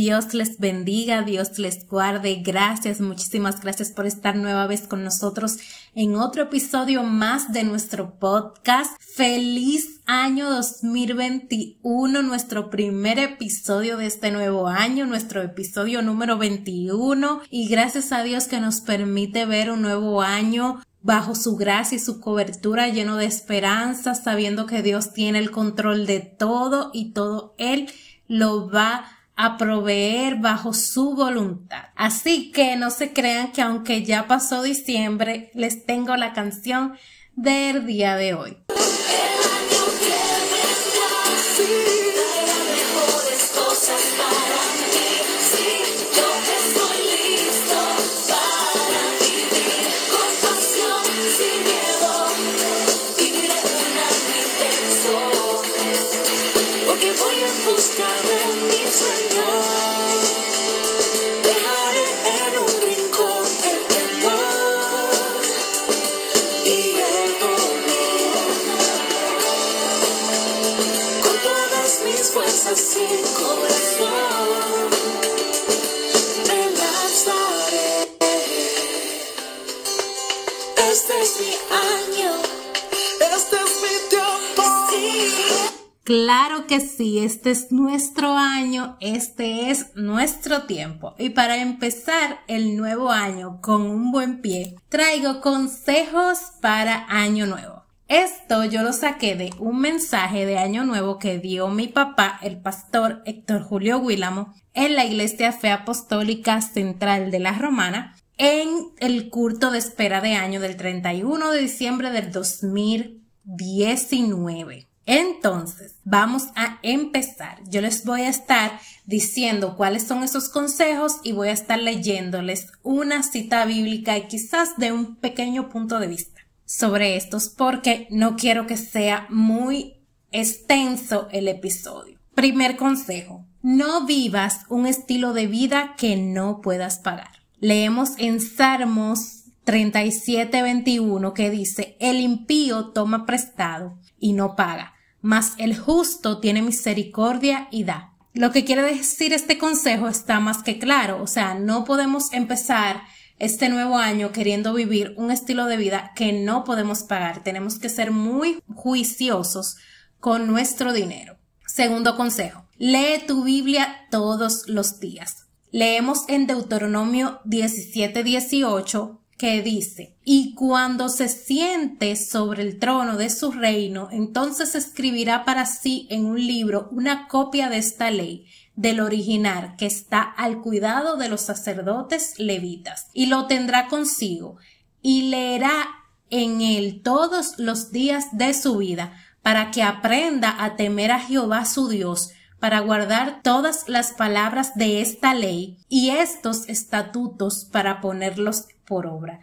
Dios les bendiga, Dios les guarde. Gracias, muchísimas gracias por estar nueva vez con nosotros en otro episodio más de nuestro podcast. Feliz año 2021, nuestro primer episodio de este nuevo año, nuestro episodio número 21 y gracias a Dios que nos permite ver un nuevo año bajo su gracia y su cobertura lleno de esperanza, sabiendo que Dios tiene el control de todo y todo Él lo va a a proveer bajo su voluntad. Así que no se crean que aunque ya pasó diciembre, les tengo la canción del día de hoy. Claro que sí, este es nuestro año, este es nuestro tiempo. Y para empezar el nuevo año con un buen pie, traigo consejos para año nuevo. Esto yo lo saqué de un mensaje de año nuevo que dio mi papá, el pastor Héctor Julio Guilamo, en la Iglesia Fe Apostólica Central de la Romana, en el culto de espera de año del 31 de diciembre del 2019. Entonces, vamos a empezar. Yo les voy a estar diciendo cuáles son esos consejos y voy a estar leyéndoles una cita bíblica y quizás de un pequeño punto de vista sobre estos porque no quiero que sea muy extenso el episodio. Primer consejo, no vivas un estilo de vida que no puedas pagar. Leemos en Salmos 37:21 que dice, el impío toma prestado y no paga mas el justo tiene misericordia y da. Lo que quiere decir este consejo está más que claro, o sea, no podemos empezar este nuevo año queriendo vivir un estilo de vida que no podemos pagar. Tenemos que ser muy juiciosos con nuestro dinero. Segundo consejo, lee tu Biblia todos los días. Leemos en Deuteronomio 17, 18 que dice, y cuando se siente sobre el trono de su reino, entonces escribirá para sí en un libro una copia de esta ley, del original que está al cuidado de los sacerdotes levitas, y lo tendrá consigo, y leerá en él todos los días de su vida, para que aprenda a temer a Jehová su Dios, para guardar todas las palabras de esta ley y estos estatutos para ponerlos por obra.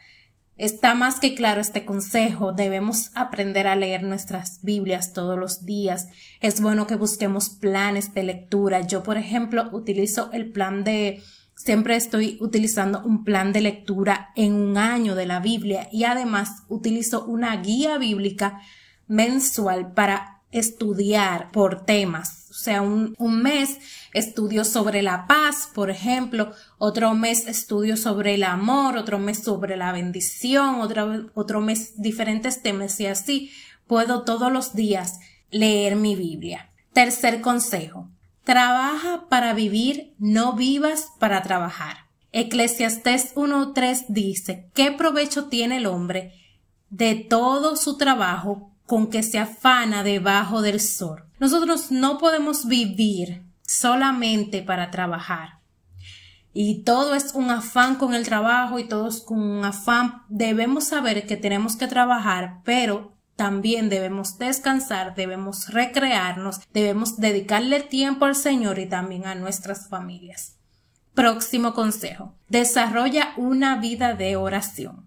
Está más que claro este consejo. Debemos aprender a leer nuestras Biblias todos los días. Es bueno que busquemos planes de lectura. Yo, por ejemplo, utilizo el plan de Siempre estoy utilizando un plan de lectura en un año de la Biblia y además utilizo una guía bíblica mensual para estudiar por temas sea, un, mes estudio sobre la paz, por ejemplo, otro mes estudio sobre el amor, otro mes sobre la bendición, otro, otro mes diferentes temas y así puedo todos los días leer mi Biblia. Tercer consejo. Trabaja para vivir, no vivas para trabajar. Eclesiastés 1.3 dice, ¿qué provecho tiene el hombre de todo su trabajo con que se afana debajo del sol? Nosotros no podemos vivir solamente para trabajar. Y todo es un afán con el trabajo y todo es con un afán. Debemos saber que tenemos que trabajar, pero también debemos descansar, debemos recrearnos, debemos dedicarle tiempo al Señor y también a nuestras familias. Próximo consejo. Desarrolla una vida de oración.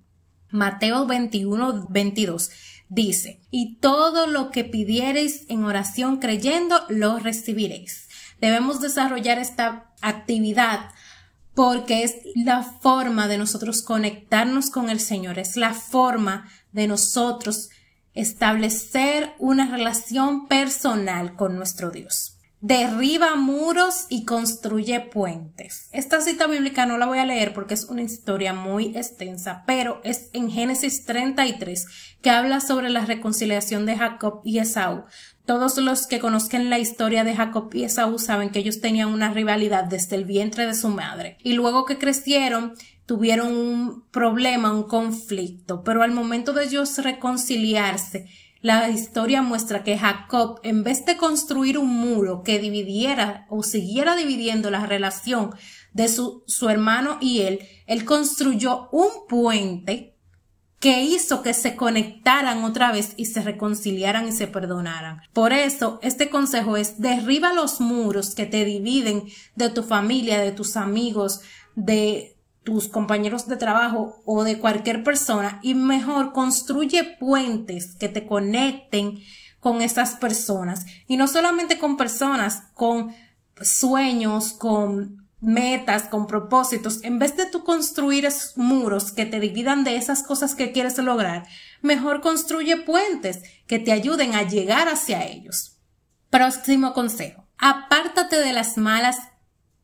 Mateo 21, 22 dice, y todo lo que pidiereis en oración creyendo, lo recibiréis. debemos desarrollar esta actividad porque es la forma de nosotros conectarnos con el Señor, es la forma de nosotros establecer una relación personal con nuestro Dios. Derriba muros y construye puentes. Esta cita bíblica no la voy a leer porque es una historia muy extensa, pero es en Génesis 33 que habla sobre la reconciliación de Jacob y Esaú. Todos los que conozcan la historia de Jacob y Esaú saben que ellos tenían una rivalidad desde el vientre de su madre y luego que crecieron tuvieron un problema, un conflicto, pero al momento de ellos reconciliarse, la historia muestra que Jacob, en vez de construir un muro que dividiera o siguiera dividiendo la relación de su, su hermano y él, él construyó un puente que hizo que se conectaran otra vez y se reconciliaran y se perdonaran. Por eso, este consejo es derriba los muros que te dividen de tu familia, de tus amigos, de tus compañeros de trabajo o de cualquier persona y mejor construye puentes que te conecten con esas personas y no solamente con personas, con sueños, con metas, con propósitos, en vez de tú construir muros que te dividan de esas cosas que quieres lograr, mejor construye puentes que te ayuden a llegar hacia ellos. Próximo consejo. Apártate de las malas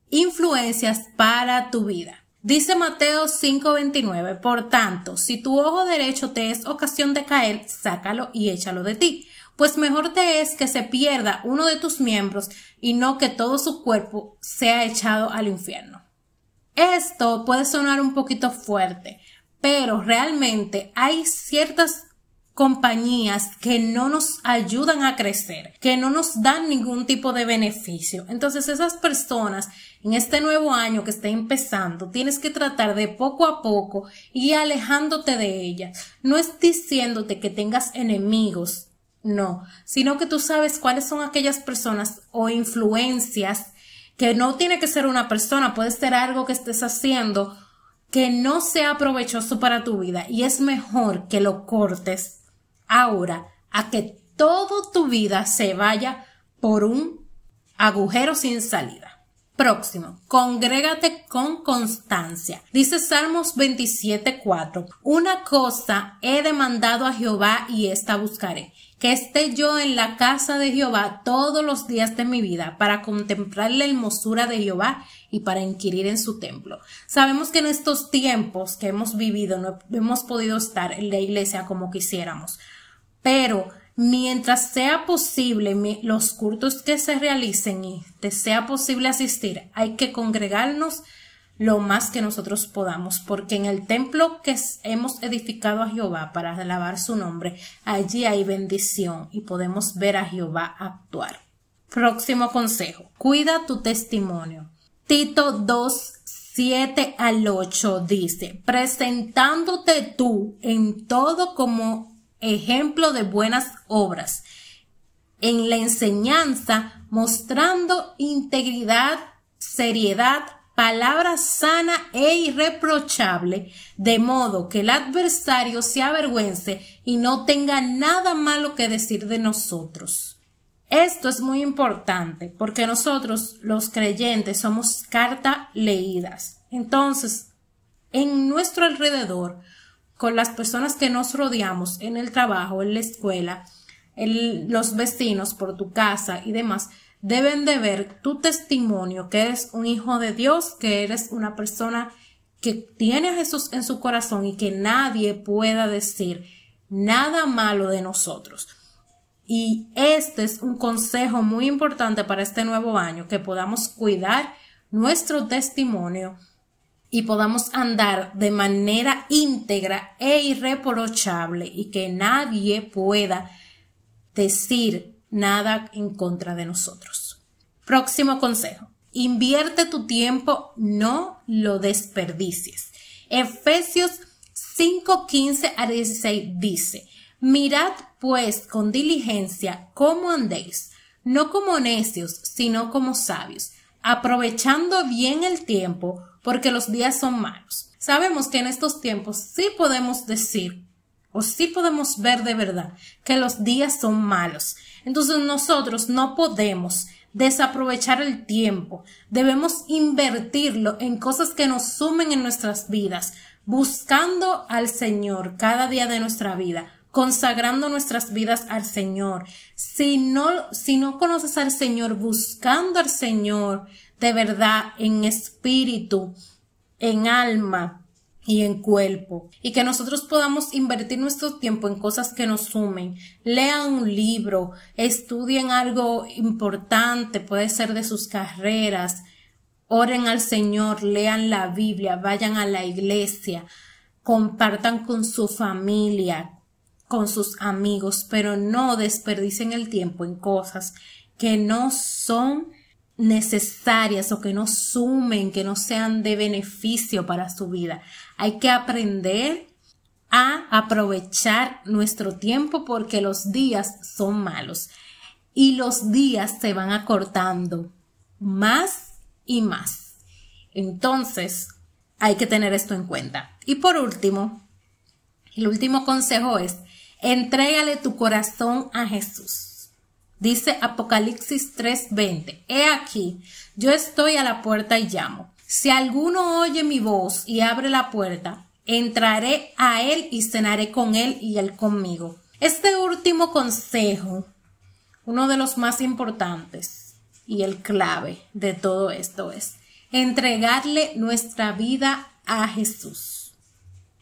influencias para tu vida. Dice Mateo 5:29, por tanto, si tu ojo derecho te es ocasión de caer, sácalo y échalo de ti, pues mejor te es que se pierda uno de tus miembros y no que todo su cuerpo sea echado al infierno. Esto puede sonar un poquito fuerte, pero realmente hay ciertas compañías que no nos ayudan a crecer, que no nos dan ningún tipo de beneficio. Entonces esas personas en este nuevo año que está empezando, tienes que tratar de poco a poco y alejándote de ellas. No es diciéndote que tengas enemigos, no, sino que tú sabes cuáles son aquellas personas o influencias que no tiene que ser una persona, puede ser algo que estés haciendo que no sea provechoso para tu vida y es mejor que lo cortes ahora a que toda tu vida se vaya por un agujero sin salida. Próximo, congrégate con constancia. Dice Salmos 27:4. Una cosa he demandado a Jehová y esta buscaré, que esté yo en la casa de Jehová todos los días de mi vida para contemplar la hermosura de Jehová y para inquirir en su templo. Sabemos que en estos tiempos que hemos vivido no hemos podido estar en la iglesia como quisiéramos, pero mientras sea posible los cultos que se realicen y te sea posible asistir, hay que congregarnos lo más que nosotros podamos, porque en el templo que hemos edificado a Jehová para alabar su nombre, allí hay bendición y podemos ver a Jehová actuar. Próximo consejo, cuida tu testimonio. Tito 2, 7 al 8 dice, presentándote tú en todo como ejemplo de buenas obras, en la enseñanza mostrando integridad, seriedad, palabra sana e irreprochable, de modo que el adversario se avergüence y no tenga nada malo que decir de nosotros. Esto es muy importante porque nosotros, los creyentes, somos carta leídas. Entonces, en nuestro alrededor con las personas que nos rodeamos en el trabajo, en la escuela, los vecinos, por tu casa y demás, deben de ver tu testimonio, que eres un hijo de Dios, que eres una persona que tiene a Jesús en su corazón y que nadie pueda decir nada malo de nosotros. Y este es un consejo muy importante para este nuevo año, que podamos cuidar nuestro testimonio y podamos andar de manera íntegra e irreprochable y que nadie pueda decir nada en contra de nosotros. Próximo consejo. Invierte tu tiempo, no lo desperdicies. Efesios 5:15 a 16 dice, Mirad pues con diligencia cómo andéis, no como necios, sino como sabios, aprovechando bien el tiempo, porque los días son malos. Sabemos que en estos tiempos sí podemos decir o sí podemos ver de verdad que los días son malos. Entonces nosotros no podemos desaprovechar el tiempo. Debemos invertirlo en cosas que nos sumen en nuestras vidas, buscando al Señor cada día de nuestra vida, consagrando nuestras vidas al Señor. Si no, si no conoces al Señor, buscando al Señor de verdad en espíritu, en alma, y en cuerpo y que nosotros podamos invertir nuestro tiempo en cosas que nos sumen. Lean un libro, estudien algo importante, puede ser de sus carreras, oren al Señor, lean la Biblia, vayan a la iglesia, compartan con su familia, con sus amigos, pero no desperdicien el tiempo en cosas que no son necesarias o que no sumen, que no sean de beneficio para su vida. Hay que aprender a aprovechar nuestro tiempo porque los días son malos y los días se van acortando más y más. Entonces, hay que tener esto en cuenta. Y por último, el último consejo es, entrégale tu corazón a Jesús. Dice Apocalipsis 3:20, He aquí, yo estoy a la puerta y llamo. Si alguno oye mi voz y abre la puerta, entraré a él y cenaré con él y él conmigo. Este último consejo, uno de los más importantes y el clave de todo esto es entregarle nuestra vida a Jesús,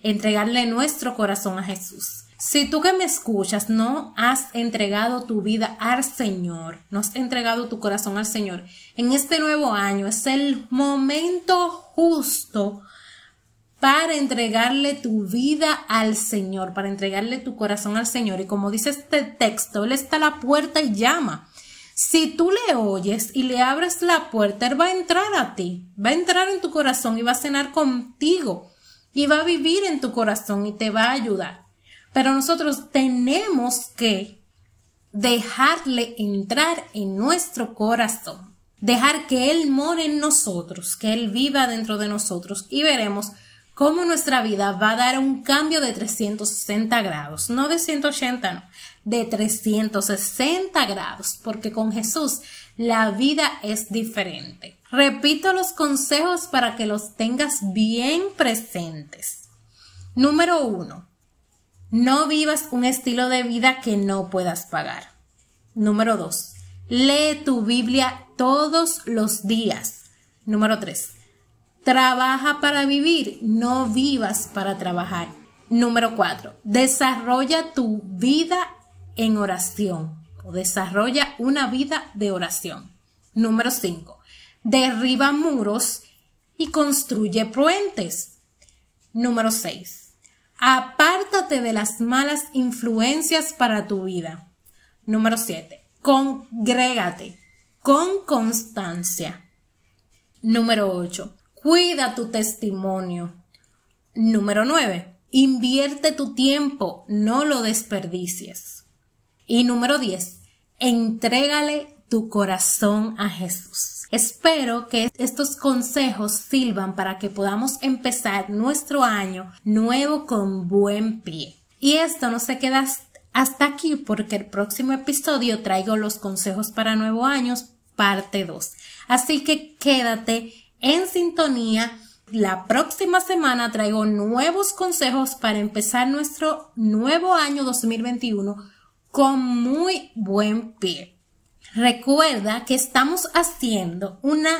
entregarle nuestro corazón a Jesús. Si tú que me escuchas no has entregado tu vida al Señor, no has entregado tu corazón al Señor, en este nuevo año es el momento justo para entregarle tu vida al Señor, para entregarle tu corazón al Señor. Y como dice este texto, Él está a la puerta y llama. Si tú le oyes y le abres la puerta, Él va a entrar a ti, va a entrar en tu corazón y va a cenar contigo y va a vivir en tu corazón y te va a ayudar. Pero nosotros tenemos que dejarle entrar en nuestro corazón, dejar que Él more en nosotros, que Él viva dentro de nosotros y veremos cómo nuestra vida va a dar un cambio de 360 grados, no de 180, no, de 360 grados, porque con Jesús la vida es diferente. Repito los consejos para que los tengas bien presentes. Número uno, no vivas un estilo de vida que no puedas pagar. Número 2. Lee tu Biblia todos los días. Número 3. Trabaja para vivir, no vivas para trabajar. Número 4. Desarrolla tu vida en oración o desarrolla una vida de oración. Número 5. Derriba muros y construye puentes. Número 6 Apártate de las malas influencias para tu vida. Número 7. Congrégate con constancia. Número 8. Cuida tu testimonio. Número 9. Invierte tu tiempo, no lo desperdicies. Y número 10. Entrégale tu corazón a Jesús. Espero que estos consejos sirvan para que podamos empezar nuestro año nuevo con buen pie. Y esto no se queda hasta aquí porque el próximo episodio traigo los consejos para nuevo año parte 2. Así que quédate en sintonía. La próxima semana traigo nuevos consejos para empezar nuestro nuevo año 2021 con muy buen pie. Recuerda que estamos haciendo una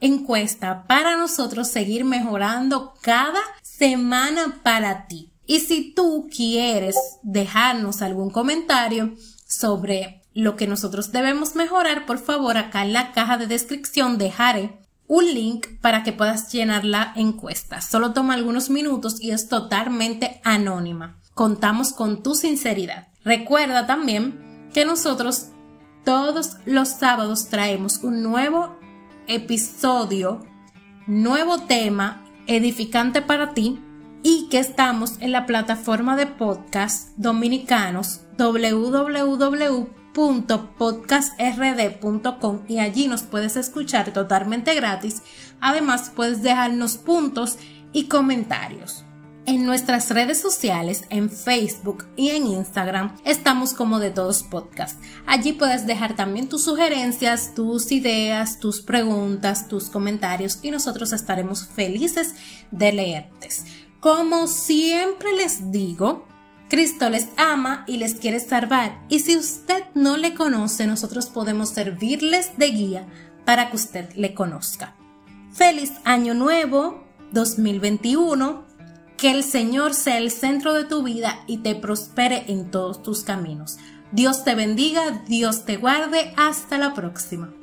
encuesta para nosotros seguir mejorando cada semana para ti. Y si tú quieres dejarnos algún comentario sobre lo que nosotros debemos mejorar, por favor, acá en la caja de descripción dejaré un link para que puedas llenar la encuesta. Solo toma algunos minutos y es totalmente anónima. Contamos con tu sinceridad. Recuerda también que nosotros todos los sábados traemos un nuevo episodio, nuevo tema edificante para ti y que estamos en la plataforma de podcast dominicanos www.podcastrd.com y allí nos puedes escuchar totalmente gratis. Además, puedes dejarnos puntos y comentarios. En nuestras redes sociales, en Facebook y en Instagram, estamos como de todos podcast. Allí puedes dejar también tus sugerencias, tus ideas, tus preguntas, tus comentarios y nosotros estaremos felices de leerte. Como siempre les digo, Cristo les ama y les quiere salvar y si usted no le conoce, nosotros podemos servirles de guía para que usted le conozca. Feliz año nuevo 2021 que el Señor sea el centro de tu vida y te prospere en todos tus caminos. Dios te bendiga, Dios te guarde. Hasta la próxima.